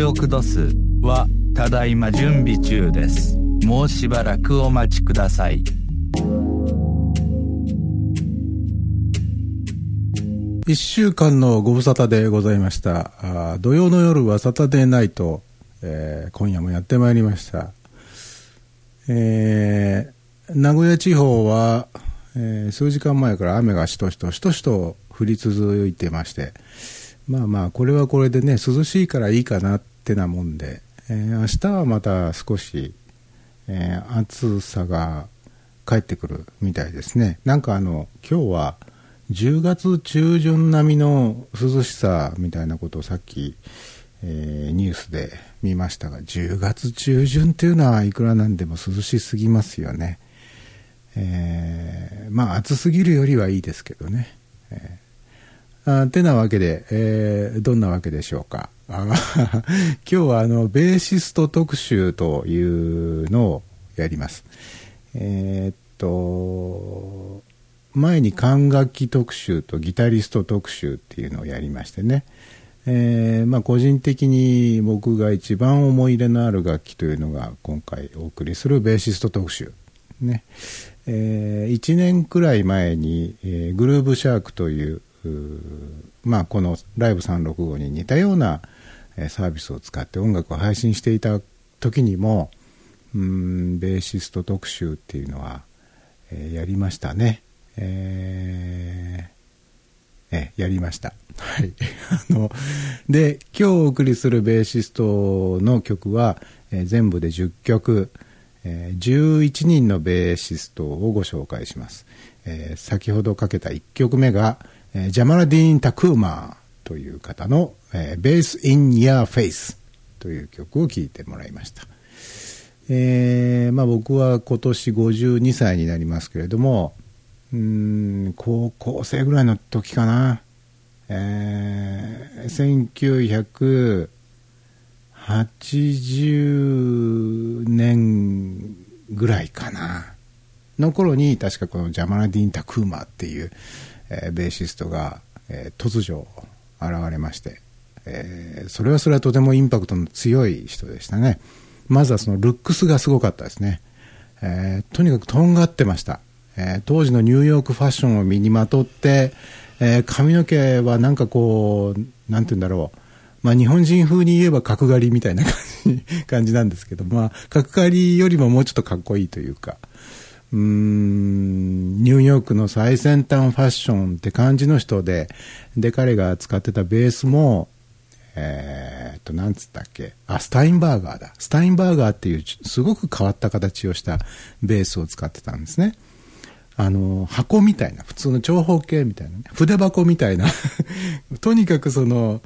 ジオクドスはただい。ま準備中です。もうしばらくお待ちください。一週間のご無沙汰でござい。ました。あ土曜の夜はサタデーナイト、えー今夜もやってまい。りました。えー名古屋地方は、えー数時間前から雨がしとしとしとしと降り続い。てまして、まあまあ、これはこれでね、涼しい。からい。い。かなってなもんで、えー明日はまた少し、えー暑さが帰ってくるみたいですね。なんかあの、今日は10月中旬並みの涼しさみたいなことをさっき、えーニュースで見ましたが、10月中旬っていうのはいくらなんでも涼しすぎますよね。えーまあ暑すぎるよりはいいですけどね。えーあてなわけで、えーどんなわけでしょうか。今日はあのベーシスト特集というのをやります。えーっと、前に管楽器特集とギタリスト特集っていうのをやりましてね。えーまあ、個人的に僕が一番思い入れのある楽器というのが今回お送りするベーシスト特集。ね。え1年くらい前に、えーグルーブシャークというまあ、このライブ365に似たような、サービスを使って音楽を配信していた時にもうーんベーシスト特集っていうのは、えーやりましたね。えーえやりました。はい。あの、で、今日お送りするベーシストの曲は、えー全部で10曲、えー11人のベーシストをご紹介します。えー先ほどかけた1曲目が、えージャマラディーン・タクーマーという方の、えー、Bass in Your Face という曲を聴いてもらいました。えーまあ、僕は今年52歳になりますけれども、うん、高校生ぐらいの時かな。えー、1980年ぐらいかな。の頃に確かこのジャマラディン・タクーマっていう、えーベーシストが、えー突如現れまして、えーそれはそれはとてもインパクトの強い人でしたね。まずはそのルックスがすごかったですね。えーとにかくとんがってました。えー当時のニューヨークファッションを身にまとって、え髪の毛はなんかこう、なんて言うんだろう。まあ日本人風に言えば角刈りみたいな感じ 感じなんですけど、まあ角刈りよりももうちょっとかっこいいというか、うーん、ニューヨークの最先端ファッションって感じの人で、で、彼が使ってたベースも、えーっと、なんつったっけ、あ、スタインバーガーだ。スタインバーガーっていうすごく変わった形をしたベースを使ってたんですね。あの、箱みたいな、普通の長方形みたいなね、筆箱みたいな、とにかくその、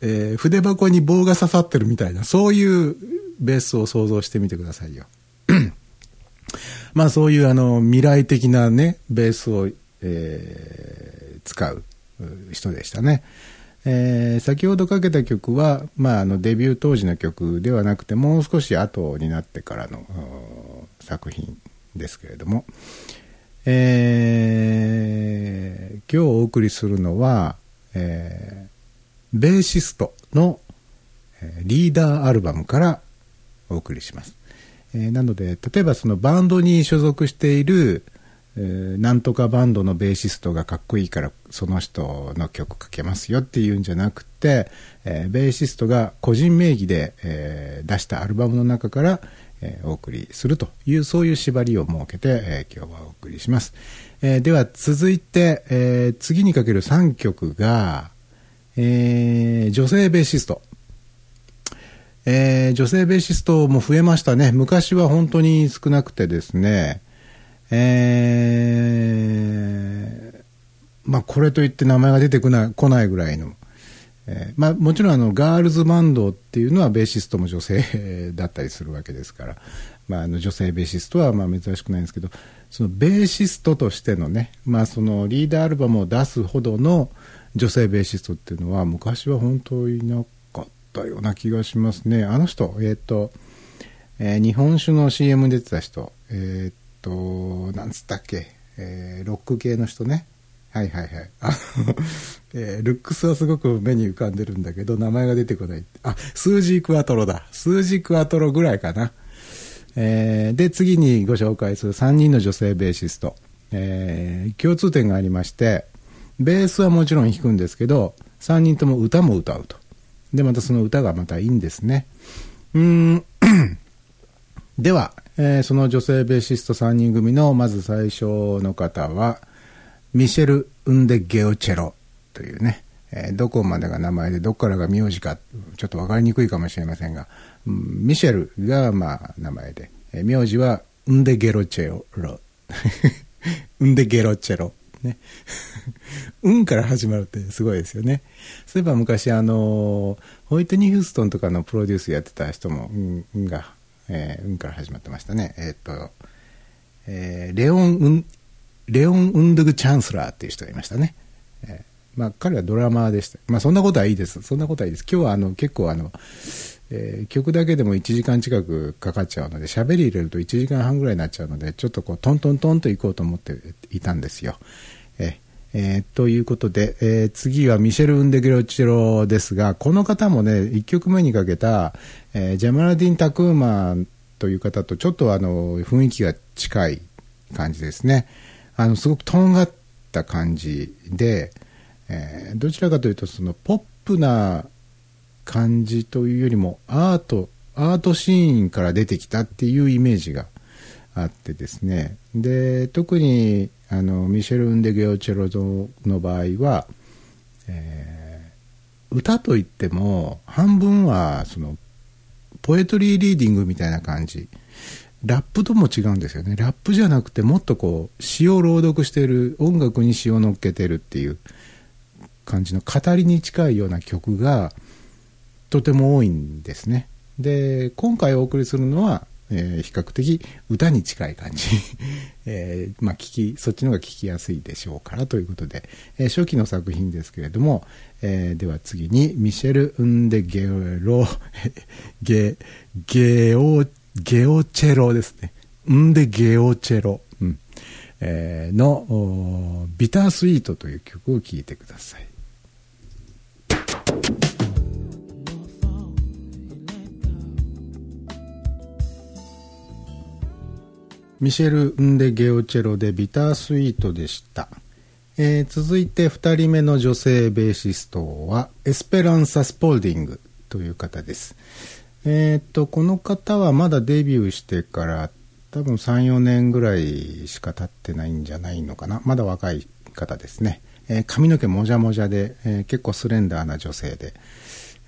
えー筆箱に棒が刺さってるみたいな、そういうベースを想像してみてくださいよ。まあそういうあの未来的なね、ベースを、えー使う人でしたね。えー先ほどかけた曲は、まあ、あのデビュー当時の曲ではなくてもう少し後になってからの作品ですけれども、えー今日お送りするのは、えーベーシストのリーダーアルバムからお送りします。えーなので、例えばそのバンドに所属している、えーなんとかバンドのベーシストがかっこいいからその人の曲かけますよっていうんじゃなくて、えーベーシストが個人名義で、えー出したアルバムの中から、えーお送りするというそういう縛りを設けて、えー今日はお送りします。えーでは続いて、えー次にかける3曲が、えー女性ベーシスト。えー女性ベーシストも増えましたね。昔は本当に少なくてですね、えーまあこれといって名前が出てこない来ないぐらいの、えーまあもちろんあのガールズバンドっていうのはベーシストも女性だったりするわけですから、まああの女性ベーシストはまあ珍しくないんですけど、そのベーシストとしてのね、まあそのリーダーアルバムを出すほどの女性ベーシストっていうのは昔は本当いなったような気がしますね。あの人、えっ、と、えー日本酒の CM に出てた人、えっ、と、なんつったっけ、えーロック系の人ね。はいはいはい。あ、えールックスはすごく目に浮かんでるんだけど、名前が出てこない。あ、スージークワトロだ。スージークワトロぐらいかな。えーで、次にご紹介する3人の女性ベーシスト。えー共通点がありまして、ベースはもちろん弾くんですけど、3人とも歌も歌うと。で、またその歌がまたいいんですね。うん。では、えーその女性ベーシスト3人組のまず最初の方は、ミシェル・ウンデ・ゲオチェロというね、えーどこまでが名前でどこからが名字かちょっと分かりにくいかもしれませんが、うんミシェルがまあ名前で、えー名字はウンデ・ゲロチェロ。ウンデ・ゲロチェロ。ね。うんから始まるってすごいですよね。そういえば昔あの、ホイットニー・ヒューストンとかのプロデュースやってた人も、うん、が、えーうんから始まってましたね。えーっと、えーレオン・ウン、レオン・ウンドゥグ・チャンスラーっていう人がいましたね。えーまあ彼はドラマーでした。まあそんなことはいいです。そんなことはいいです。今日はあの結構あの、えー曲だけでも1時間近くかかっちゃうので、喋り入れると1時間半ぐらいになっちゃうので、ちょっとこうトントントンと行こうと思っていたんですよ。ええーということで、えー次はミシェル・ウンデ・ゲロチロですが、この方もね、1曲目にかけた、えージャマラディン・タクーマンという方とちょっとあの雰囲気が近い感じですね。あのすごくとんがった感じで、えどちらかというとそのポップな感じというよりもアートアートシーンから出てきたっていうイメージがあってですね。で特にあのミシェル・ウンデ・ゲオチェロゾの場合は、えー歌といっても半分はそのポエトリーリーディングみたいな感じ。ラップとも違うんですよね。ラップじゃなくてもっとこう詩を朗読してる音楽に詩を乗っけてるっていう感じの語りに近いような曲がとても多いんですね。で今回お送りするのは、えー比較的歌に近い感じ、えーまあ聞きそっちの方が聞きやすいでしょうからということで、えー初期の作品ですけれども、えーでは次にミシェル・ウンデ・ゲロゲゲオゲオチェロですね。ウンデ・ゲオチェロ、うん。えーのビタースイートという曲を聴いてください。ミシェル・ンデ・ゲオチェロでビタースイートでした、えー続いて2人目の女性ベーシストはエスペランサ・スポルディングという方です。えーっとこの方はまだデビューしてから多分34年ぐらいしか経ってないんじゃないのかな。まだ若い方ですね、えー髪の毛もじゃもじゃで、えー結構スレンダーな女性で、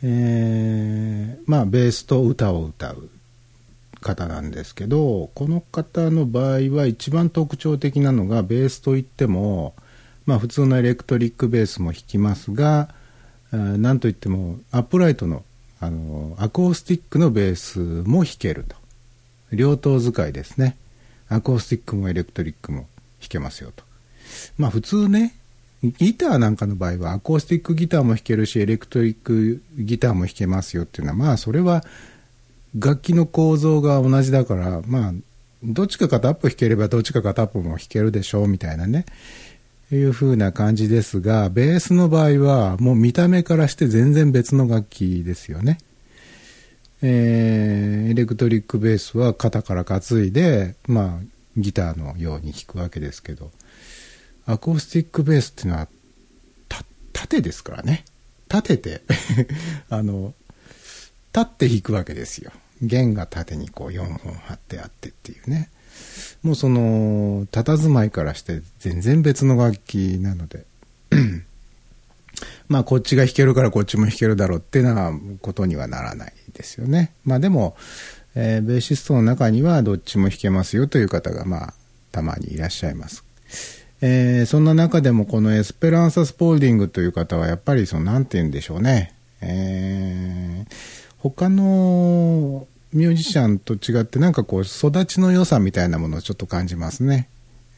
えーまあベースと歌を歌う。方なんですけどこの方の場合は一番特徴的なのがベースといっても、まあ、普通のエレクトリックベースも弾きますがあーなんといってもアップライトのあのアコースティックのベースも弾けると。両頭使いですね。アコースティックもエレクトリックも弾けますよと。まあ普通ねギターなんかの場合はアコースティックギターも弾けるしエレクトリックギターも弾けますよっていうのはまあそれは楽器の構造が同じだからまあどっちか片っぽ弾ければどっちか片っぽも弾けるでしょうみたいなね。いう風な感じですがベースの場合はもう見た目からして全然別の楽器ですよね。えーエレクトリックベースは肩から担いで、まあ、ギターのように弾くわけですけど。アコースティックベースっていうのはた縦ですからね。立ててあの立って弾くわけですよ。弦が縦にこう4本張ってあってっていうね。もうその佇まいからして全然別の楽器なので。まあこっちが弾けるからこっちも弾けるだろうっていうようなことにはならないですよね。まあでも、えーベーシストの中にはどっちも弾けますよという方がまあたまにいらっしゃいます。えーそんな中でもこのエスペランサ・スポールディングという方はやっぱりそのなんて言うんでしょうね、えー他のミュージシャンと違ってなんかこう育ちの良さみたいなものをちょっと感じますね、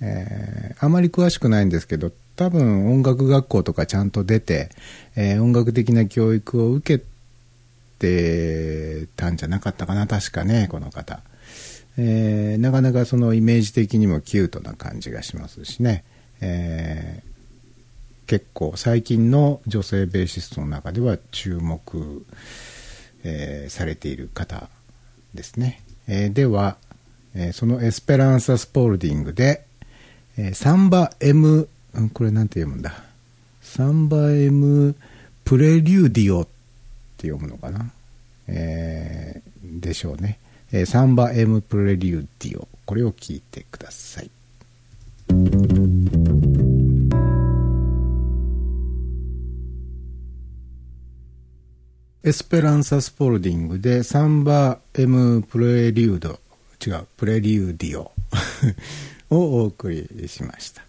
えーあまり詳しくないんですけど多分音楽学校とかちゃんと出て、えー音楽的な教育を受けてたんじゃなかったかな確かねこの方。えーなかなかそのイメージ的にもキュートな感じがしますしね、えー結構最近の女性ベーシストの中では注目、えーされている方ですね。えーでは、えーそのエスペランサ・スポールディングで、えーサンバ M、うんこれなんて読むんだ。サンバ M プレリューディオって読むのかな？えーでしょうね。えーサンバ M プレリューディオ。これを聞いてください。エスペランサ・スポルディングでサンバ・エム・プレリュード違うプレリューディオ をお送りしました。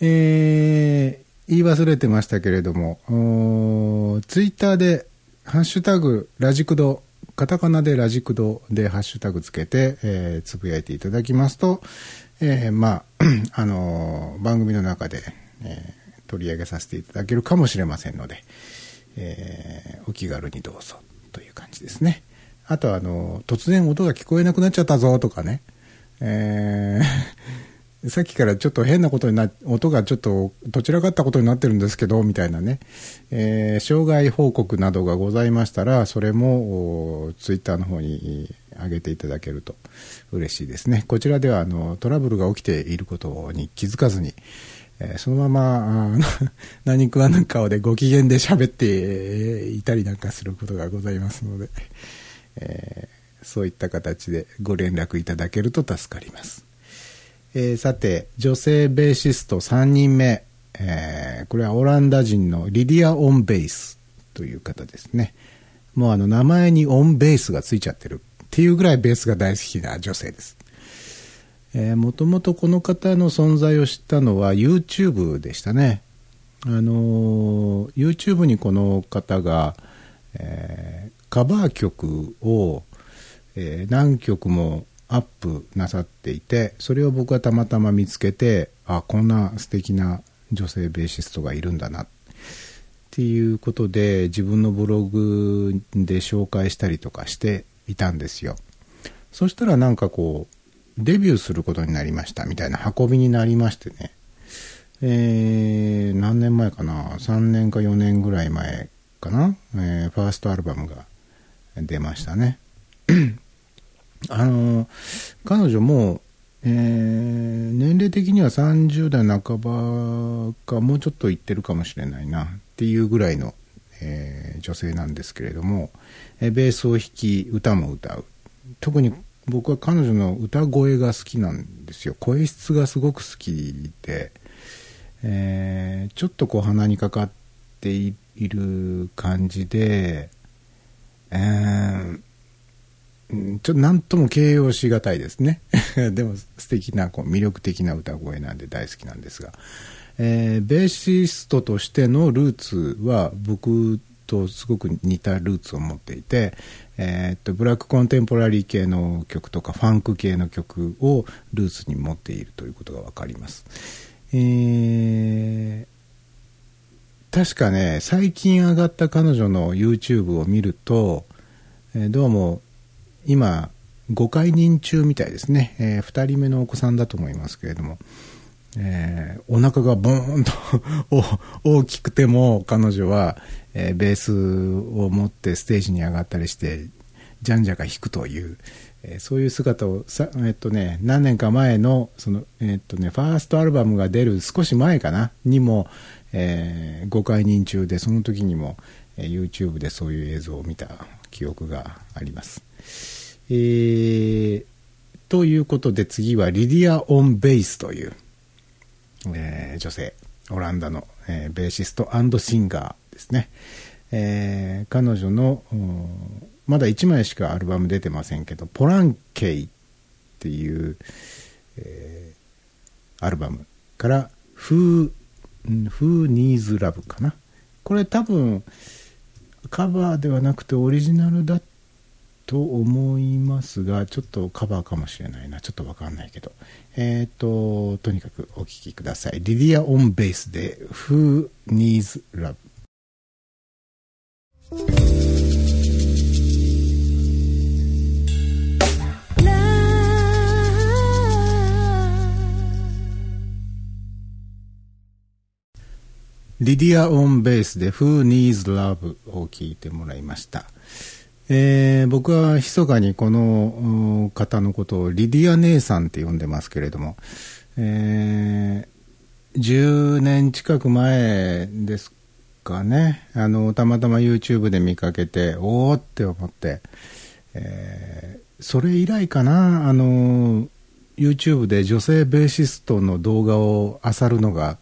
えー言い忘れてましたけれどもツイッターで「ハッシュタグラジクド」カタカナでラジクドでハッシュタグつけて、えーつぶやいていただきますと、えーまあ、あのー番組の中で、えー取り上げさせていただけるかもしれませんので、えーお気軽にどうぞという感じですね。あとあの、突然音が聞こえなくなっちゃったぞとかね、えー さっきからちょっと変なことにな、音がちょっとどちらかったことになってるんですけど、みたいなね、えー障害報告などがございましたら、それもツイッターの方に上げていただけると嬉しいですね。こちらではあのトラブルが起きていることに気づかずに、えーそのまま、何食わぬ顔でご機嫌で喋っていたりなんかすることがございますので、えーそういった形でご連絡いただけると助かります。えーさて、女性ベーシスト3人目、えーこれはオランダ人のリディア・オン・ベースという方ですね。もうあの名前にオン・ベースがついちゃってるっていうぐらいベースが大好きな女性です。もともとこの方の存在を知ったのは YouTube でしたね。あのー YouTube にこの方が、えーカバー曲を、えー何曲もアップなさっていてそれを僕はたまたま見つけてあこんな素敵な女性ベーシストがいるんだなっていうことで自分のブログで紹介したりとかしていたんですよそしたらなんかこうデビューすることになりましたみたいな運びになりましてね。えー何年前かな？3年か4年ぐらい前かな、えーファーストアルバムが出ましたね。あの彼女も、えー年齢的には30代半ばかもうちょっといってるかもしれないなっていうぐらいの、えー女性なんですけれども、えベースを弾き歌も歌う。特に僕は彼女の歌声が好きなんですよ。声質がすごく好きで、えーちょっとこう鼻にかかっている感じで、えーちょっと何とも形容しがたいですね。でも素敵なこう魅力的な歌声なんで大好きなんですが、えーベーシストとしてのルーツは僕とすごく似たルーツを持っていて、えーっとブラックコンテンポラリー系の曲とかファンク系の曲をルーツに持っているということが分かります、えー確かね最近上がった彼女の YouTube を見ると、えどうも今ご解任中みたいですね、え2人目のお子さんだと思いますけれども、えーお腹がボーンと 大きくても彼女は、えーベースを持ってステージに上がったりしてじゃんじゃか弾くという、えーそういう姿をさ、えっとね、何年か前のその、えっとね、ファーストアルバムが出る少し前かなにも、えーご解任中でその時にも、えー YouTube でそういう映像を見た記憶があります。えーということで次はリディア・オン・ベースという、えー女性オランダの、えーベーシストシンガーですね、えー彼女のまだ1枚しかアルバム出てませんけど「ポランケイ」っていう、えーアルバムから「Who, ん Who Needs Love」かな。これ多分カバーではなくてオリジナルだっと思いますがちょっとカバーかもしれないな。ちょっとわかんないけど。えっ、ととにかくお聴きください。リディア・オン・ベースで「Who Needs Love」Love リディア・オン・ベースで Who Needs Love? を聞いてもらいました。えー僕は密かにこの方のことをリディア姉さんって呼んでますけれども、えー10年近く前ですかね、あの、たまたま YouTube で見かけて、おおって思って、えーそれ以来かな、あの、YouTube で女性ベーシストの動画を漁るのが、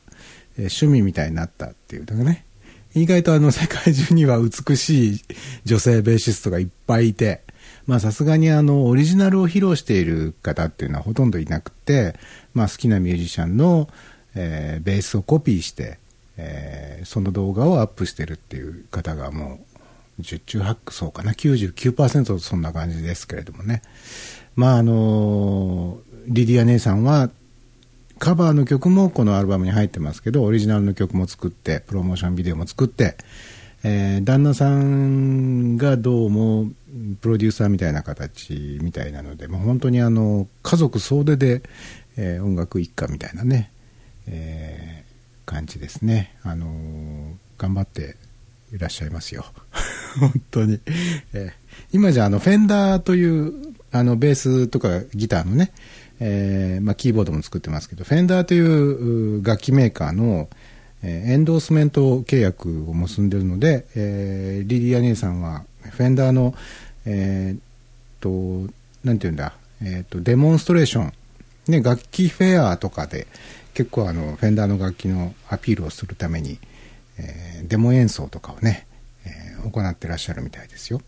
え趣味みたいになったっていうのがね、意外とあの世界中には美しい女性ベーシストがいっぱいいて、まあさすがにあのオリジナルを披露している方っていうのはほとんどいなくて、まあ好きなミュージシャンの、えーベースをコピーして、えーその動画をアップしてるっていう方がもう十中八九そうかな99%そんな感じですけれどもね。まああのリディア姉さんはカバーの曲もこのアルバムに入ってますけどオリジナルの曲も作ってプロモーションビデオも作って、えー旦那さんがどうもプロデューサーみたいな形みたいなので、まあ、本当にあの家族総出で、えー音楽一家みたいなね、えー感じですね、あの頑張っていらっしゃいますよ。本当に、えー今じゃあのフェンダーというあのベースとかギターのね、えーまあ、キーボードも作ってますけどフェンダーという楽器メーカーの、えーエンドースメント契約を結んでるので、えーリリア姉さんはフェンダーのえーっとなんていうんだ、えーっとデモンストレーション。ね、楽器フェアとかで結構あのフェンダーの楽器のアピールをするために、えーデモ演奏とかをね、えー行ってらっしゃるみたいですよ。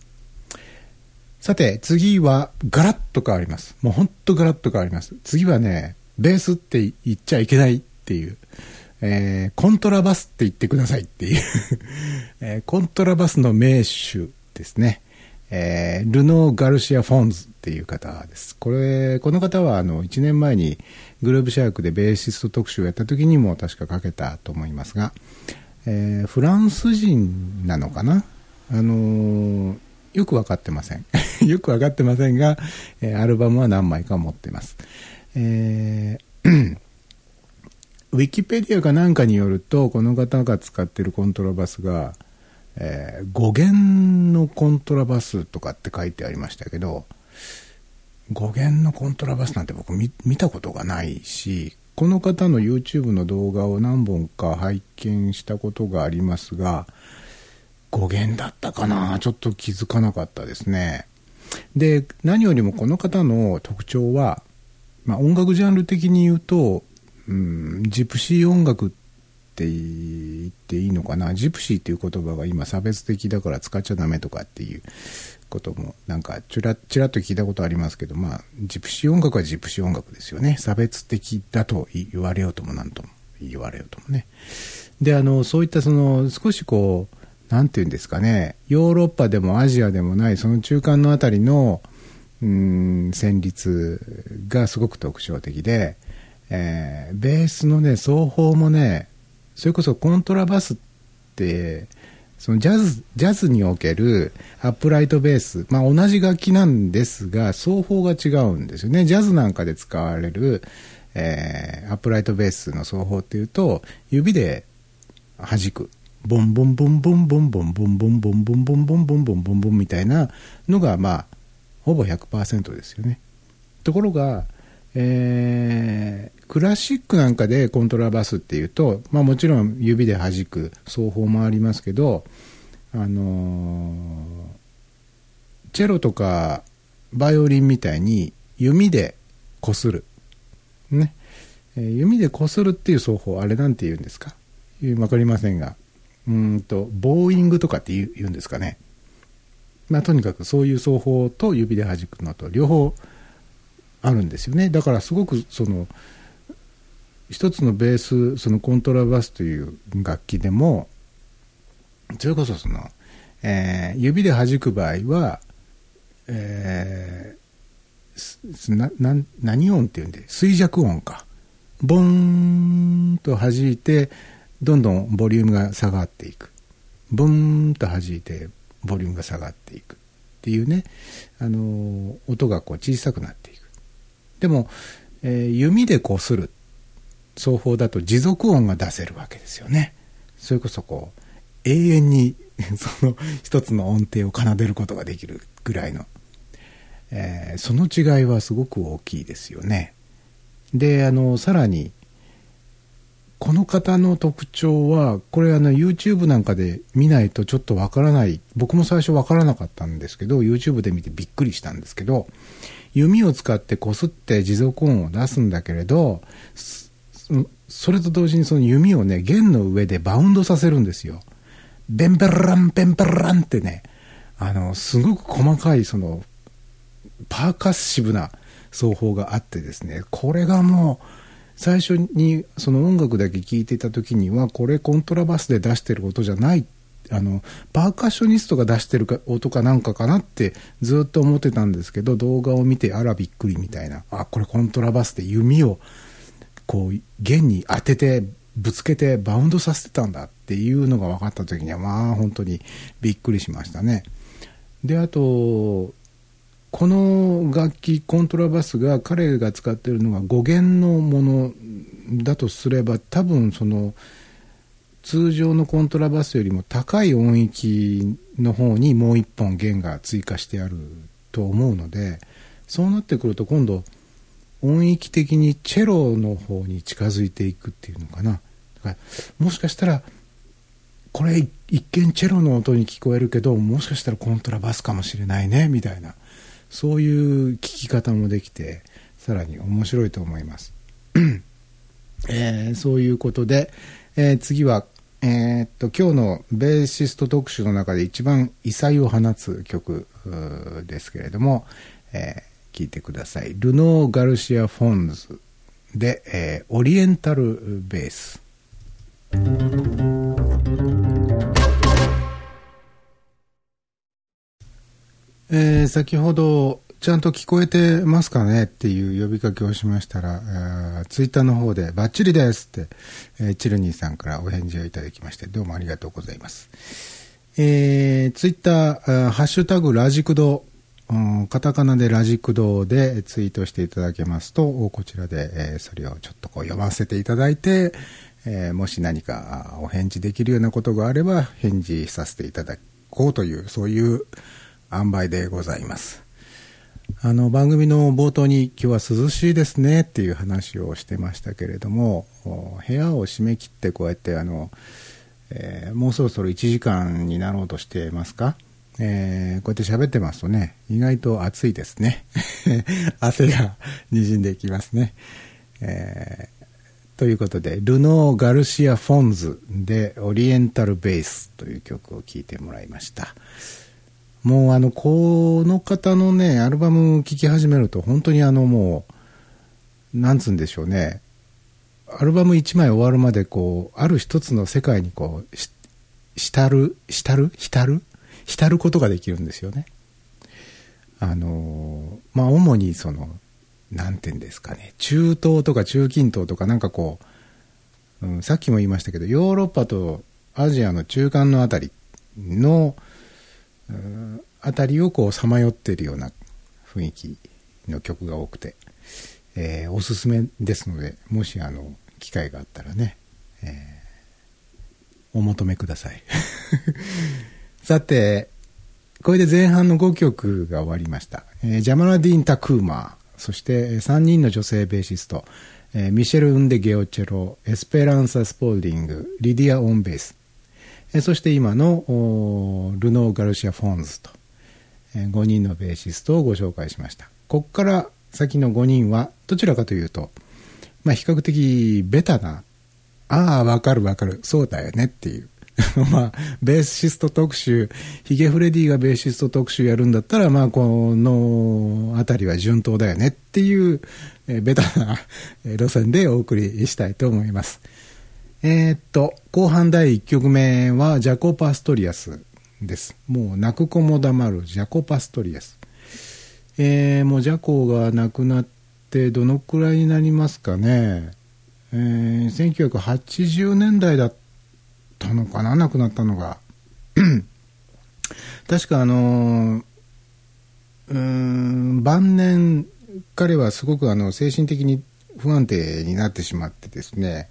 さて次はガラッと変わります。もうほんとガラッと変わります。次はねベースって言っちゃいけないっていう、えーコントラバスって言ってくださいっていう、えーコントラバスの名手ですね。えールノー・ガルシア・フォンズっていう方です。これ、この方はあの1年前にグローブシャークでベーシスト特集をやった時にも確かかけたと思いますが、えーフランス人なのかな？あのーよくわかってません。よくわかってませんが、えーアルバムは何枚か持ってます。えーウィキペディアかなんかによると、この方が使ってるコントラバスが、えー5弦のコントラバスとかって書いてありましたけど5弦のコントラバスなんて僕見たことがないしこの方の YouTube の動画を何本か拝見したことがありますが5弦だったかな？ちょっと気づかなかったですね。で何よりもこの方の特徴は、まあ、音楽ジャンル的に言うと、うん、ジプシー音楽って言っていいのかな？ジプシーっていう言葉が今差別的だから使っちゃダメとかっていうこともなんかちらちらっと聞いたことありますけどまあジプシー音楽はジプシー音楽ですよね。差別的だと言われようともなんとも言われようともね。であのそういったその少しこうなんていうんですかね。ヨーロッパでもアジアでもないその中間のあたりのうん旋律がすごく特徴的で、えーベースのね奏法もねそれこそコントラバスってそのジャズジャズにおけるアップライトベース、まあ、同じ楽器なんですが奏法が違うんですよね。ジャズなんかで使われる、えーアップライトベースの奏法っていうと指で弾く。ボンボンボンボンボンボンボンボンボンボンボンボンボンボンボンボンみたいなのがまあほぼ100%ですよねところが、えークラシックなんかでコントラバスっていうと、まあ、もちろん指で弾く奏法もありますけど、あのチェロとかバイオリンみたいに弓でこする、ねえー弓でこするっていう奏法あれなんて言うんですか分かりませんがうんとボーイングとかって言うんですかね。まあとにかくそういう奏法と指で弾くのと両方あるんですよね。だからすごくその一つのベースそのコントラバスという楽器でもそれこそその、えー指で弾く場合は、えーなな何音っていうんで衰弱音か。ボーンと弾いてどんどんボリュームが下がっていく。ボーンと弾いてボリュームが下がっていく。っていうね、あの音がこう小さくなっていく。でも、えー弓でこする。奏法だと持続音が出せるわけですよね。それこそこう永遠に その一つの音程を奏でることができるぐらいの、えー、その違いはすごく大きいですよね。であのさらにこの方の特徴はこれあの YouTube なんかで見ないとちょっとわからない。僕も最初わからなかったんですけど YouTube で見てびっくりしたんですけど弓を使ってこすって持続音を出すんだけれどそれと同時にその弓をね弦の上でバウンドさせるんですよ。ベンベランベンベランってねあのすごく細かいそのパーカッシブな奏法があってですねこれがもう最初にその音楽だけ聴いていた時にはこれコントラバスで出してる音じゃないあのパーカッショニストが出してるか音かなんかかなってずっと思ってたんですけど動画を見てあらびっくりみたいなあこれコントラバスで弓をこう弦に当ててぶつけてバウンドさせてたんだっていうのが分かった時にはまあ本当にびっくりしましたね。であとこの楽器コントラバスが彼が使ってるのが5弦のものだとすれば多分その通常のコントラバスよりも高い音域の方にもう1本弦が追加してあると思うのでそうなってくると今度音域的にチェロの方に近づいていくっていうのかな。だからもしかしたらこれ一見チェロの音に聞こえるけどもしかしたらコントラバスかもしれないねみたいな。そういう聞き方もできてさらに面白いと思います、えー、そういうことで、えー、次はえー、っと今日のベーシスト特集の中で一番異彩を放つ曲ですけれども、えー、聞いてください。ルノー・ガルシア・フォンズで、えー、オリエンタルベースえー、先ほどちゃんと聞こえてますかねっていう呼びかけをしましたら、ツイッターの方でバッチリですって、えー、チルニーさんからお返事をいただきまして、どうもありがとうございます。えー、ツイッター、ハッシュタグラジクド、カタカナでラジクドでツイートしていただけますと、こちらで、えー、それをちょっとこう読ませていただいて、えー、もし何かお返事できるようなことがあれば返事させていただこうという、そういう塩梅でございます。あの番組の冒頭に今日は涼しいですねっていう話をしてましたけれども部屋を閉め切ってこうやってあの、えー、もうそろそろ1時間になろうとしてますか、えー、こうやって喋ってますとね意外と暑いですね汗がにじんでいきますね、えー、ということでルノー・ガルシア・フォンズでオリエンタル・ベースという曲を聴いてもらいましたもうあの、この方のね、アルバム聴き始めると、本当にあのもう、なんつうんでしょうね、アルバム1枚終わるまでこう、ある一つの世界にこう、浸る、浸る？浸る？浸ることができるんですよね。あの、まあ、主にその、なんていうんですかね、中東とか中近東とかなんかこう、うん、さっきも言いましたけど、ヨーロッパとアジアの中間のあたりの、あたりをこうさまよってるような雰囲気の曲が多くて、えー、おすすめですのでもしあの機会があったらね、えー、お求めください。さてこれで前半の5曲が終わりました、えー、ジャマラディン・タクーマーそして3人の女性ベーシスト、えー、ミシェル・ンデゲオチェロエスペランサ・スポーディングリディア・オンベース。えそして今のルノー・ガルシア・フォンズとえ5人のベーシストをご紹介しましたここから先の5人はどちらかというと、まあ、比較的ベタなああわかるわかるそうだよねっていう まあ、ベーシスト特集、ヒゲフレディがベーシスト特集やるんだったら、まあ、この辺りは順当だよねっていう、えベタな路線でお送りしたいと思います。えー、っと、後半第1曲目はジャコ・パストリアスです。もう泣く子も黙るジャコ・パストリアス。えー、もうジャコが亡くなってどのくらいになりますかね。えー、1980年代だったのかな、亡くなったのが。確かあのー、ん、晩年、彼はすごくあの精神的に不安定になってしまってですね、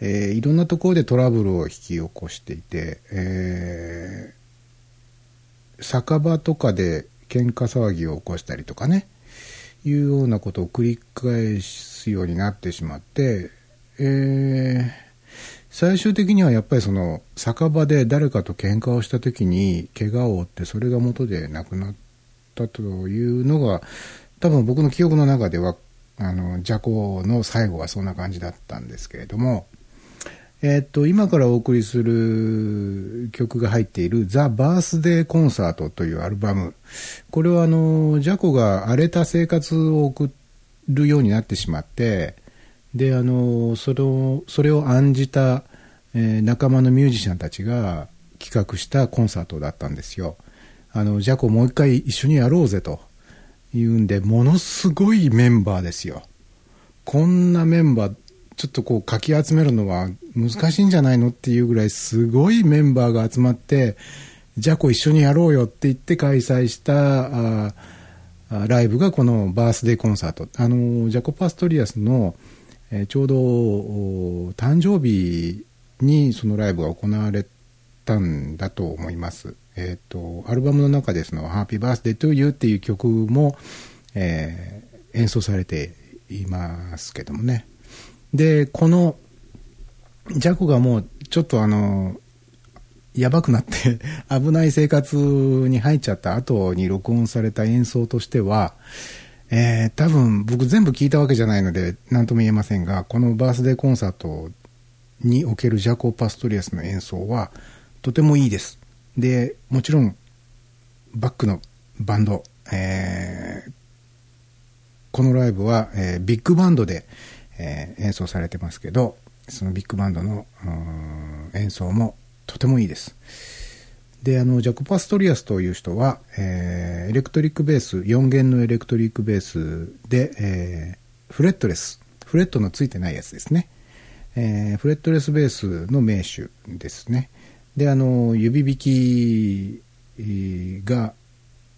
えーいろんなところでトラブルを引き起こしていて、えー酒場とかで喧嘩騒ぎを起こしたりとかねいうようなことを繰り返すようになってしまって、えー最終的にはやっぱりその酒場で誰かと喧嘩をした時に怪我を負ってそれが元で亡くなったというのが多分僕の記憶の中ではあのジャコの最後はそんな感じだったんですけれども、えーっと今からお送りする曲が入っている「ザ・バースデー・コンサート」というアルバム。これはあのジャコが荒れた生活を送るようになってしまってであのそれをそれを案じた、えー仲間のミュージシャンたちが企画したコンサートだったんですよ。あのジャコもう一回一緒にやろうぜと。いうんでものすごいメンバーですよ。こんなメンバーちょっとこうかき集めるのは難しいんじゃないのっていうぐらいすごいメンバーが集まってジャコ一緒にやろうよって言って開催したあライブがこのバースデーコンサートあのジャコ・パストリアスの、えーちょうど誕生日にそのライブが行われたんだと思います。えっ、と、アルバムの中でその、Happy Birthday to You っていう曲も、えー演奏されていますけどもね。で、この、ジャコがもうちょっとあの、やばくなって 危ない生活に入っちゃった後に録音された演奏としては、えー多分僕全部聞いたわけじゃないので何とも言えませんがこのバースデーコンサートにおけるジャコ・パストリアスの演奏はとてもいいです。でもちろんバックのバンド、えーこのライブは、えービッグバンドで、えー演奏されてますけどそのビッグバンドの演奏もとてもいいです。であのジャコ・パストリアスという人は、えーエレクトリックベース4弦のエレクトリックベースで、えーフレットレスフレットのついてないやつですね、えーフレットレスベースの名手ですね。であの指弾きが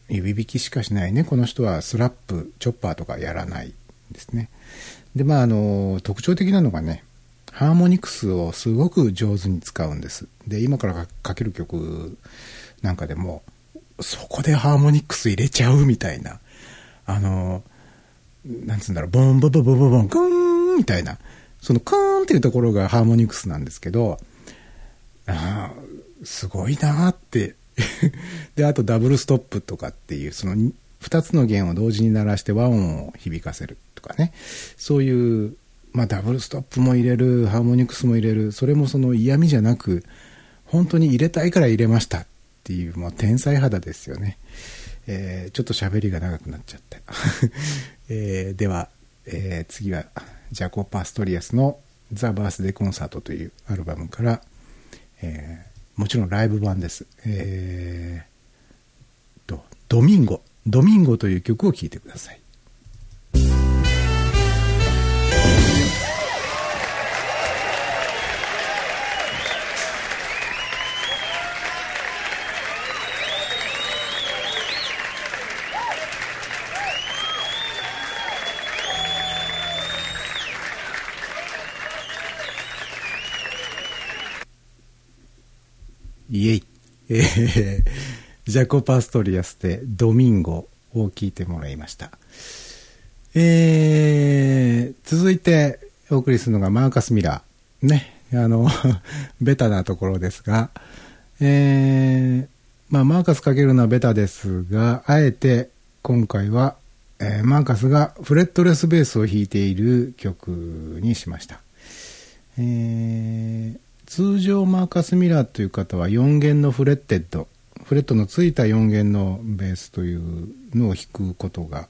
指弾きしかしないねこの人はスラップチョッパーとかやらないですね。でまああの特徴的なのがねハーモニクスをすごく上手に使うんです。で今からかける曲なんかでもそこでハーモニクス入れちゃうみたいな。あのなんつうんだろうボンボボボボボンクーンみたいな。そのクーンっていうところがハーモニクスなんですけどあーすごいなーって。であとダブルストップとかっていうその2つの弦を同時に鳴らして和音を響かせる。とかねそういう、まあ、ダブルストップも入れるハーモニクスも入れるそれもその嫌味じゃなく本当に入れたいから入れましたっていう、まあ、天才肌ですよね、えーちょっと喋りが長くなっちゃって、えーでは、えー次はジャコ・パストリアスの「ザ・バースデー・コンサート」というアルバムから、えーもちろんライブ版です。えーと、ドミンゴ。ドミンゴという曲を聴いてください。イエイ。えージャコ・パストリアスでドミンゴを聞いてもらいました。えー、続いてお送りするのがマーカス・ミラー。ね。あの、ベタなところですが、えー、まあ、マーカスかけるのはベタですが、あえて今回は、えーマーカスがフレットレスベースを弾いている曲にしました。えー通常マーカス・ミラーという方は4弦のフレッテッドフレットのついた4弦のベースというのを弾くことが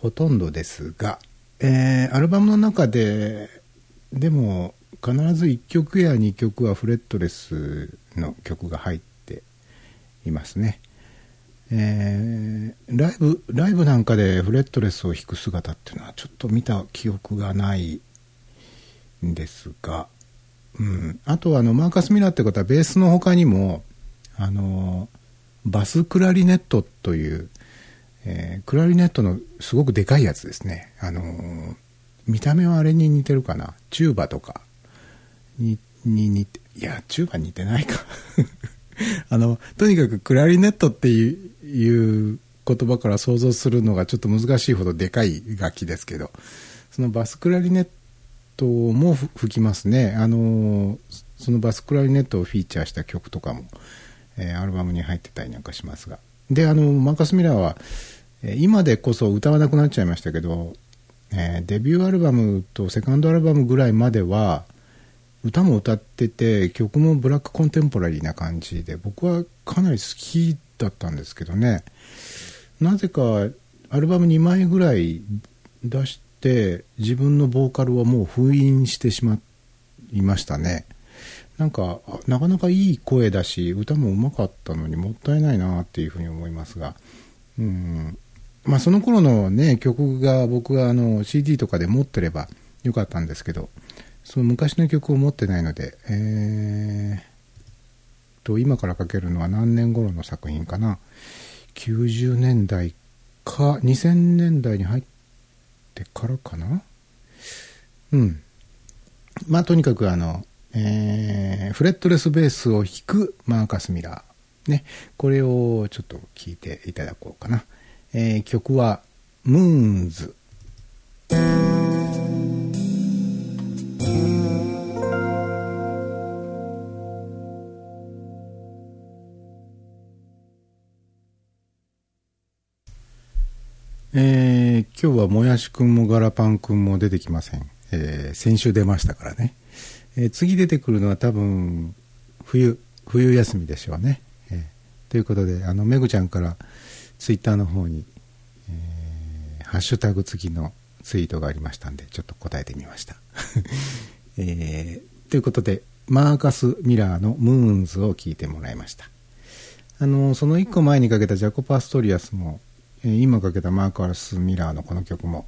ほとんどですが、えーアルバムの中ででも必ず1曲や2曲はフレットレスの曲が入っていますね。えーライブライブなんかでフレットレスを弾く姿っていうのはちょっと見た記憶がないんですが、うん、あとはあのマーカス・ミラーって方はベースの他にもあのバスクラリネットという、えークラリネットのすごくでかいやつですね。あの見た目はあれに似てるかな？チューバとか、に、に似て、いや、チューバ似てないか。あの、とにかくクラリネットっていういう言葉から想像するのがちょっと難しいほどでかい楽器ですけど、そのバスクラリネットも吹きますね。あの、そのバスクラリネットをフィーチャーした曲とかも、えー、アルバムに入ってたりなんかしますが。で、あの、マーカス・ミラーは、今でこそ歌わなくなっちゃいましたけど、えー、デビューアルバムとセカンドアルバムぐらいまでは、歌も歌ってて曲もブラックコンテンポラリーな感じで僕はかなり好きだったんですけどねなぜかアルバム2枚ぐらい出して自分のボーカルはもう封印してしまいましたね。なんかなかなかいい声だし歌もうまかったのにもったいないなっていうふうに思いますが。うん。まあその頃のね曲が僕があの CD とかで持ってればよかったんですけどその昔の曲を持ってないので、えー、と、今からかけるのは何年頃の作品かな？90年代か、2000年代に入ってからかな？うん。まあ、とにかくあの、えー、フレットレスベースを弾くマーカス・ミラー。ね。これをちょっと聴いていただこうかな。えー、曲は、ムーンズ。今日はもやしくんもガラパンくんも出てきません。えー、先週出ましたからね。えー、次出てくるのは多分、冬、冬休みでしょうね。えー、ということで、あの、めぐちゃんからツイッターの方に、えー、ハッシュタグ付きのツイートがありましたんで、ちょっと答えてみました。えー、ということで、マーカス・ミラーのムーンズを聞いてもらいました。あの、その1個前にかけたジャコパ・ストリアスも、今かけたマーカス・ミラーのこの曲も、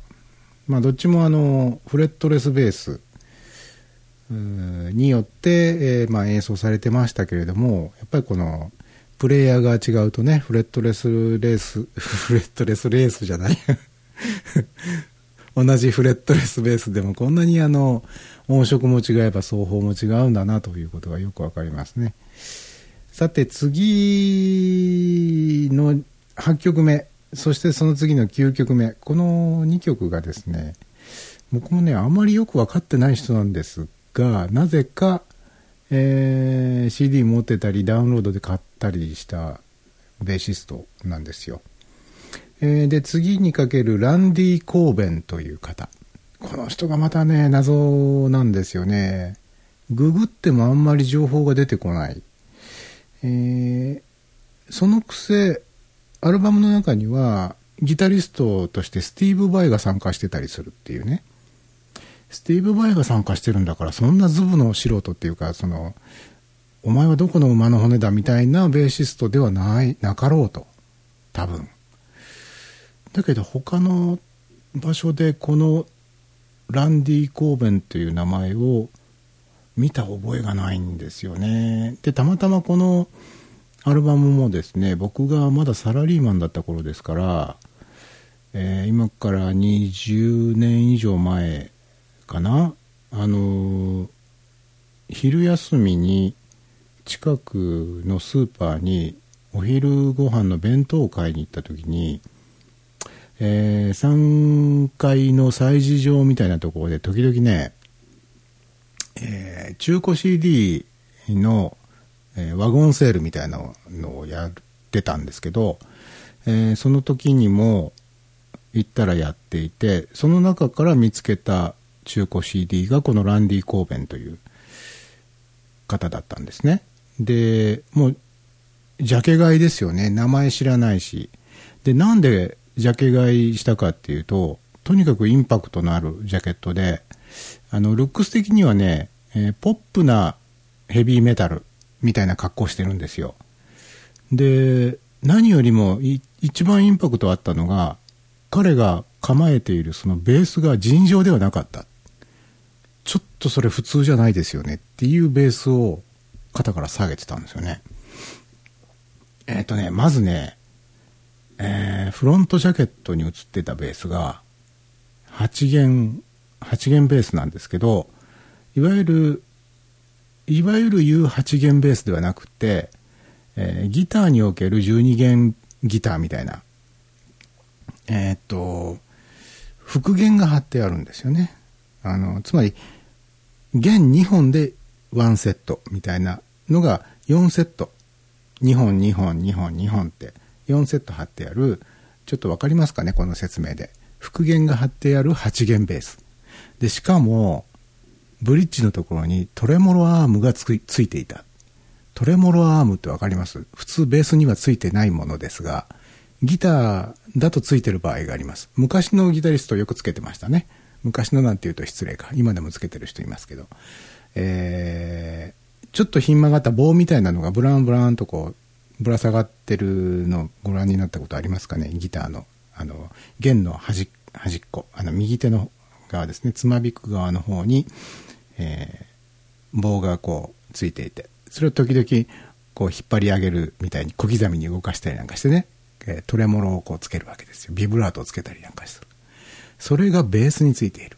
まあ、どっちもあのフレットレスベースによって、え、まあ、演奏されてましたけれどもやっぱりこのプレイヤーが違うとねフレットレスレース フレットレスレースじゃない。同じフレットレスベースでもこんなにあの音色も違えば奏法も違うんだなということがよくわかりますね。さて次の8曲目。そしてその次の9曲目。この2曲がですね、僕もね、あまりよく分かってない人なんですが、なぜか、えー、CD 持ってたり、ダウンロードで買ったりしたベーシストなんですよ。えー、で、次にかけるランディ・コーベンという方。この人がまたね、謎なんですよね。ググってもあんまり情報が出てこない。えー、そのくせ、アルバムの中には、ギタリストとしてスティーブ・バイが参加してたりするっていうね。スティーブ・バイが参加してるんだから、そんなズブの素人っていうか、その、お前はどこの馬の骨だみたいなベーシストではない、なかろうと。多分。だけど他の場所でこのランディ・コーベンという名前を見た覚えがないんですよね。で、たまたまこのアルバムもですね、僕がまだサラリーマンだった頃ですから、えー、今から20年以上前かな、あのー、昼休みに近くのスーパーにお昼ご飯の弁当を買いに行った時に、えー、3階の催事場みたいなところで時々ね、えー、中古 CD のえー、ワゴンセールみたいなのをやってたんですけど、えー、その時にも行ったらやっていて、その中から見つけた中古 CD がこのランディ・コーベンという方だったんですね。で、もう、ジャケ買いですよね。名前知らないし。で、なんでジャケ買いしたかっていうと、とにかくインパクトのあるジャケットで、あの、ルックス的にはね、えー、ポップなヘビーメタルみたいな格好してるんですよ。で、何よりも一番インパクトあったのが、彼が構えているそのベースが尋常ではなかった。ちょっとそれ普通じゃないですよねっていうベースを肩から下げてたんですよね。えっ、ー、とね、まずね、えー、フロントジャケットに映ってたベースが8弦、8弦ベースなんですけど、いわゆるいわゆる U8 弦ベースではなくて、えー、ギターにおける12弦ギターみたいな、えー、っと、復弦が貼ってあるんですよね。あの、つまり、弦2本で1セットみたいなのが4セット。2本、2本、2本、2本って4セット貼ってある、ちょっとわかりますかね、この説明で。復弦が貼ってある8弦ベース。で、しかも、ブリッジのところにトレモロアームがつついていた。トレモロアームってわかります？普通ベースにはついてないものですが、ギターだとついてる場合があります。昔のギタリストよくつけてましたね。昔のなんて言うと失礼か。今でもつけてる人いますけど。えー、ちょっとひん曲がった棒みたいなのがブランブランとこう、ぶら下がってるのご覧になったことありますかね？ギターの。あの、弦の端端っこ、あの、右手の側ですね。つまびく側の方に、えー、棒がこう、ついていて。それを時々、こう、引っ張り上げるみたいに小刻みに動かしたりなんかしてね。えトレモロをこうつけるわけですよ。ビブラートをつけたりなんかする。それがベースについている。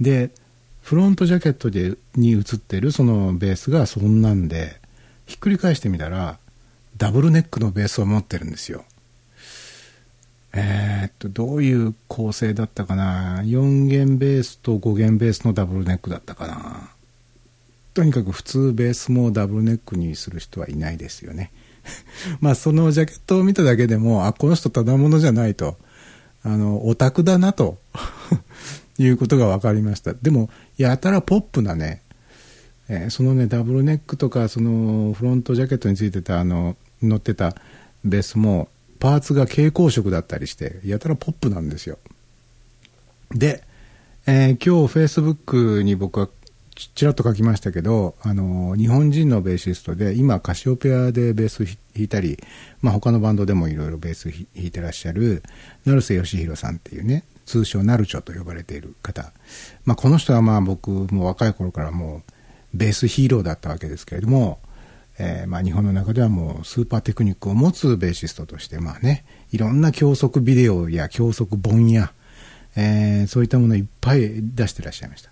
で、フロントジャケットでに映ってるそのベースがそんなんで、ひっくり返してみたら、ダブルネックのベースを持ってるんですよ。えー、っと、どういう構成だったかな？4弦ベースと5弦ベースのダブルネックだったかな？とにかく普通ベースもダブルネックにする人はいないですよね。まあそのジャケットを見ただけでも、あ、この人ただものじゃないと、あの、オタクだなと いうことが分かりました。でも、やたらポップなね、えー、そのね、ダブルネックとか、そのフロントジャケットについてた、あの、乗ってたベースも、パーツが蛍光色だったりして、やたらポップなんですよ。で、えー、今日 Facebook に僕はちらっと書きましたけど、あの、日本人のベーシストで、今カシオペアでベース弾いたり、まあ他のバンドでもいろいろベース弾いてらっしゃる、成瀬義弘さんっていうね、通称ナルチョと呼ばれている方。まあこの人はまあ僕も若い頃からもうベースヒーローだったわけですけれども、えー、まあ日本の中ではもうスーパーテクニックを持つベーシストとして、まあね、いろんな教則ビデオや教則本や、えー、そういったものいっぱい出してらっしゃいました。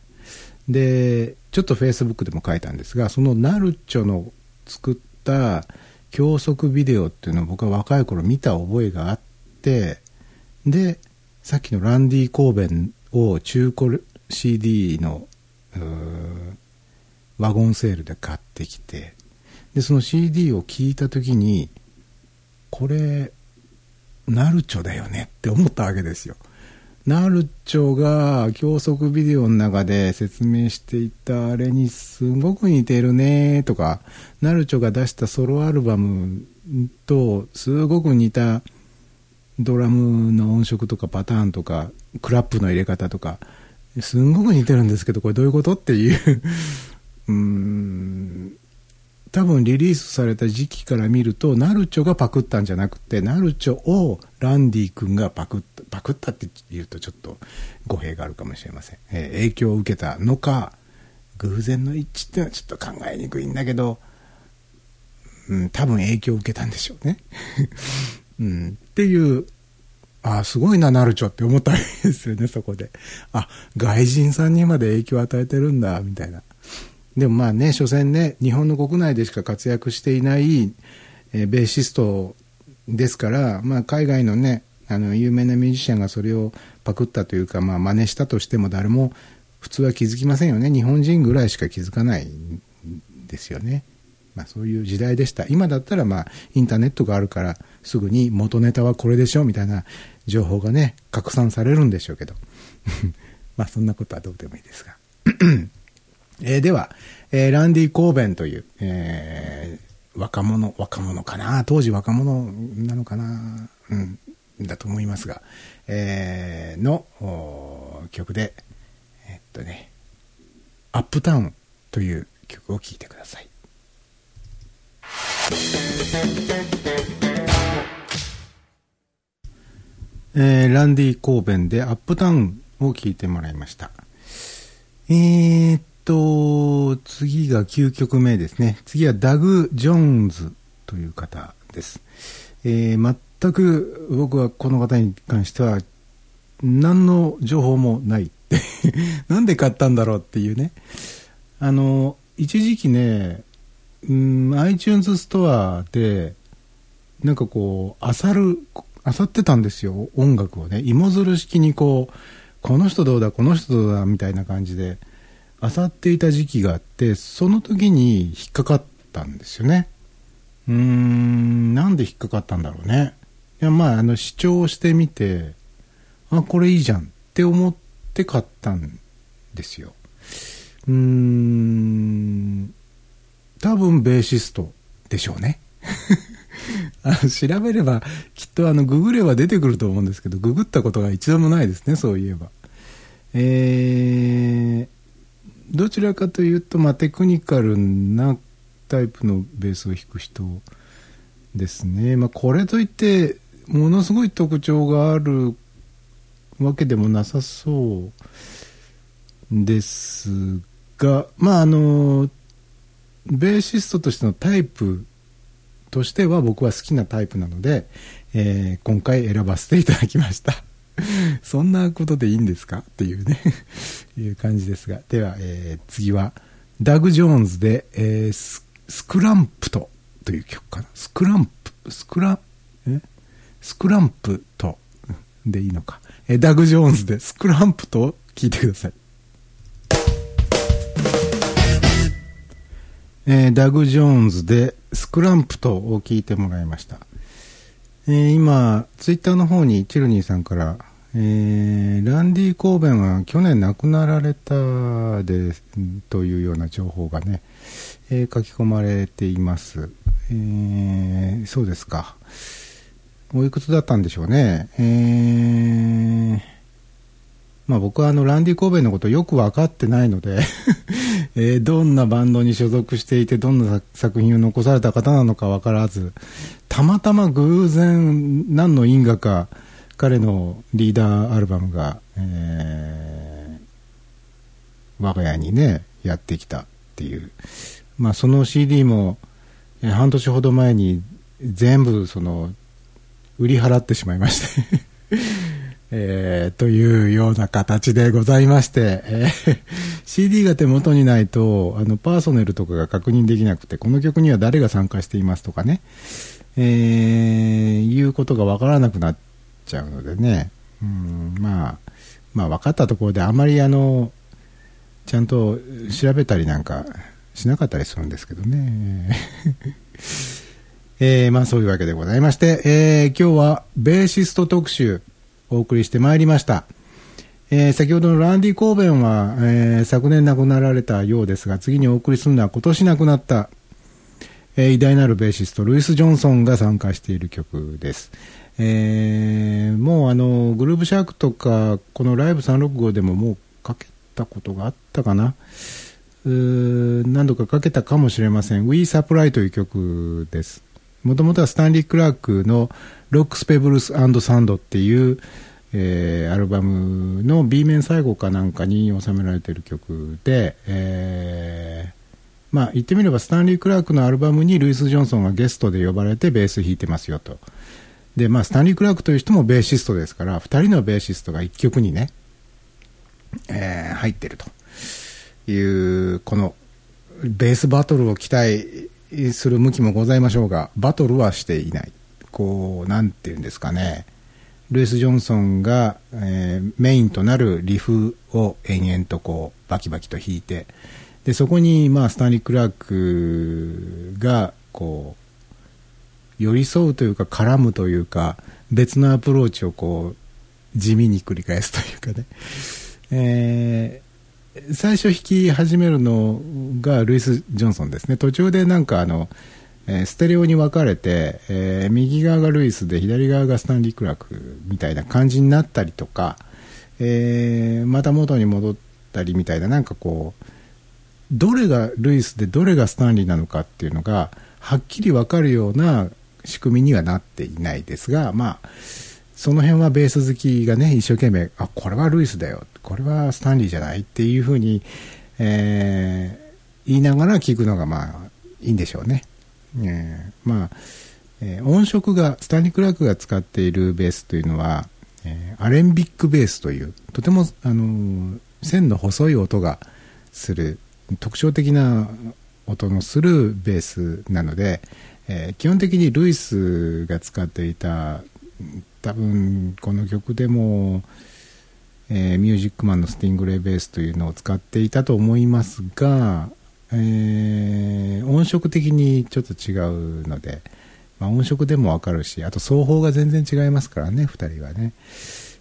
で、ちょっとフェイスブックでも書いたんですが、そのナルチョの作った教則ビデオっていうのを僕は若い頃見た覚えがあって、で、さっきのランディ・コーベンを中古 CD のワゴンセールで買ってきて、で、その CD を聞いた時に、これ、ナルチョだよねって思ったわけですよ。ナルチョが教則ビデオの中で説明していたあれにすごく似てるねとか、ナルチョが出したソロアルバムとすごく似たドラムの音色とかパターンとか、クラップの入れ方とか、すんごく似てるんですけど、これどういうことっていう うーん、多分リリースされた時期から見ると、ナルチョがパクったんじゃなくて、ナルチョをランディ君がパクった、パクったって言うとちょっと語弊があるかもしれません。えー、影響を受けたのか、偶然の一致っていうのはちょっと考えにくいんだけど、うん、多分影響を受けたんでしょうね。うん、っていう、あすごいな、ナルチョって思ったわけですよね、そこで。あ、外人さんにまで影響を与えてるんだ、みたいな。でもまあね、所詮ね、日本の国内でしか活躍していない、えー、ベーシストですから、まあ海外のね、あの、有名なミュージシャンがそれをパクったというか、まあ真似したとしても誰も普通は気づきませんよね。日本人ぐらいしか気づかないんですよね。まあそういう時代でした。今だったらまあインターネットがあるからすぐに元ネタはこれでしょみたいな情報がね、拡散されるんでしょうけど。まあそんなことはどうでもいいですが。えー、では、えー、ランディ・コーベンという、えー、若者、若者かな？当時若者なのかな？うん、だと思いますが、えー、の曲で、え、っとね、アップタウンという曲を聴いてください。えー、ランディ・コーベンでアップタウンを聴いてもらいました。えー、と、次が9曲目ですね。次はダグ・ジョーンズという方です。えー、全く僕はこの方に関しては何の情報もない。なんで買ったんだろうっていうね。あの、一時期ね、うん、iTunes ストアで、なんかこう、漁る、漁ってたんですよ、音楽をね。芋づる式にこう、この人どうだ、この人どうだ、みたいな感じで、漁っていた時期があって、その時に引っかかったんですよね。うーん、なんで引っかかったんだろうね。いや、まあ、あの、視聴してみて、あ、これいいじゃんって思って買ったんですよ。うーん、多分ベーシストでしょうね。あの調べれば、きっとあの、ググれば出てくると思うんですけど、ググったことが一度もないですね、そういえば。えー、どちらかというと、まあ、テクニカルなタイプのベースを弾く人ですね。まあ、これといって、ものすごい特徴があるわけでもなさそうですが、まあ、あの、ベーシストとしてのタイプとしては僕は好きなタイプなので、えー、今回選ばせていただきました。そんなことでいいんですか？っていうね いう感じですが。では、えー、次は、ダグ・ジョーンズで、えー、ススクランプとという曲かな。スクランプ、スクラ、え？スクランプとでいいのか。えー、ダグ・ジョーンズでスクランプと聞いてください。えー、ダグ・ジョーンズでスクランプとを聞いてもらいました。えー、今、ツイッターの方にチルニーさんから、えー、ランディ・コーベンは去年亡くなられたでというような情報がね、えー、書き込まれています。えー、そうですか。おいくつだったんでしょうね。えー、まあ僕はあのランディ・コーベンのことよく分かってないので えー、どんなバンドに所属していてどんな作品を残された方なのか分からずたまたま偶然何の因果か彼のリーダーアルバムが、えー、我が家にねやってきたっていう。まあその CD も、えー、半年ほど前に全部その売り払ってしまいまして えー、というような形でございまして、えー、CD が手元にないと、あの、パーソネルとかが確認できなくて、この曲には誰が参加していますとかね、えー、いうことがわからなくなってちゃうのでね、うん、まあ、まあ分かったところであまりあの、ちゃんと調べたりなんかしなかったりするんですけどね。えー、まあそういうわけでございまして、えー、今日はベーシスト特集、お送りしてまいりました。えー、先ほどのランディ・コーベンは、えー、昨年亡くなられたようですが、次にお送りするのは今年亡くなった、えー、偉大なるベーシスト、ルイス・ジョンソンが参加している曲です。えー、もうあの、グルーブシャークとか、このライブ365でももうかけたことがあったかな。何度かかけたかもしれません。We Supply という曲です。もともとはスタンリー・クラークのロックスペブルスサンドっていう、えー、アルバムの B 面最後かなんかに収められてる曲で、えー、まあ言ってみればスタンリー・クラークのアルバムにルイス・ジョンソンがゲストで呼ばれてベース弾いてますよと。で、まあスタンリー・クラークという人もベーシストですから、2人のベーシストが1曲にね、えー、入ってるという、このベースバトルを期待する向きもございましょうが、バトルはしていない。こう、なんていうんですかね、ルイス・ジョンソンが、えー、メインとなるリフを延々とこう、バキバキと弾いて、で、そこに、まあ、スタンリー・クラークが、こう、寄り添うというか、絡むというか、別のアプローチをこう、地味に繰り返すというかね。えー、最初弾き始めるのがルイス・ジョンソンですね。途中でなんかあの、えー、ステレオに分かれて、えー、右側がルイスで左側がスタンリー・クラークみたいな感じになったりとか、えー、また元に戻ったりみたいななんかこうどれがルイスでどれがスタンリーなのかっていうのがはっきり分かるような仕組みにはなっていないですがまあその辺はベース好きがね一生懸命あこれはルイスだよこれはスタンリーじゃないっていうふうに、えー、言いながら聞くのがまあいいんでしょうね。えー、まあ、えー、音色がスタンリー・クラークが使っているベースというのは、えー、アレンビックベースというとても、あの線の細い音がする特徴的な音のするベースなので、えー、基本的にルイスが使っていた多分この曲でも、えー、ミュージックマンのスティングレイベースというのを使っていたと思いますが、えー、音色的にちょっと違うので、まあ、音色でもわかるしあと奏法が全然違いますからね2人はね、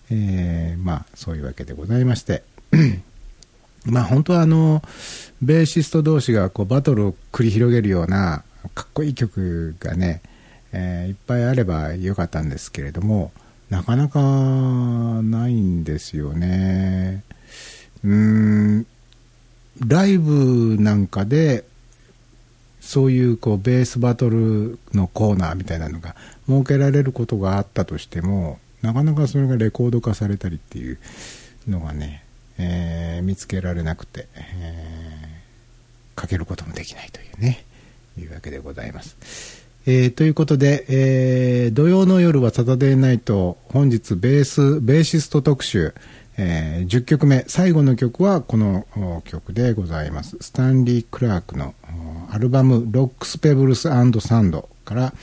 えー、まあそういうわけでございまして。まあ本当はあのベーシスト同士がこうバトルを繰り広げるようなかっこいい曲がねえー、いっぱいあればよかったんですけれどもなかなかないんですよね。うんライブなんかでそういうこうベースバトルのコーナーみたいなのが設けられることがあったとしてもなかなかそれがレコード化されたりっていうのがね、えー、見つけられなくて、えー、かけることもできないというね。いうわけでございます。えー、ということで、えー、土曜の夜はサタデーナイト、本日ベース、ベーシスト特集、えー、10曲目、最後の曲はこの曲でございます。スタンリー・クラークのアルバム、ロックス・ペブルスサンドから、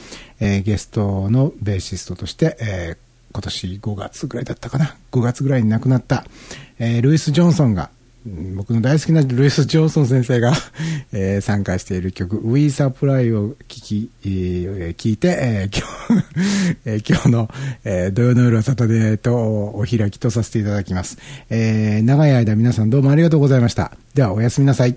えー、ゲストのベーシストとして、えー、今年5月ぐらいだったかな、5月ぐらいに亡くなった、えー、ルイス・ジョンソンが、僕の大好きなルイス・ジョンソン先生が えー、参加している曲、We Supply を聞き、えー、聞いて、えー、今日 えー、今日の、えー、土曜の夜はサタデーとお開きとさせていただきます。えー、長い間皆さんどうもありがとうございました。ではおやすみなさい。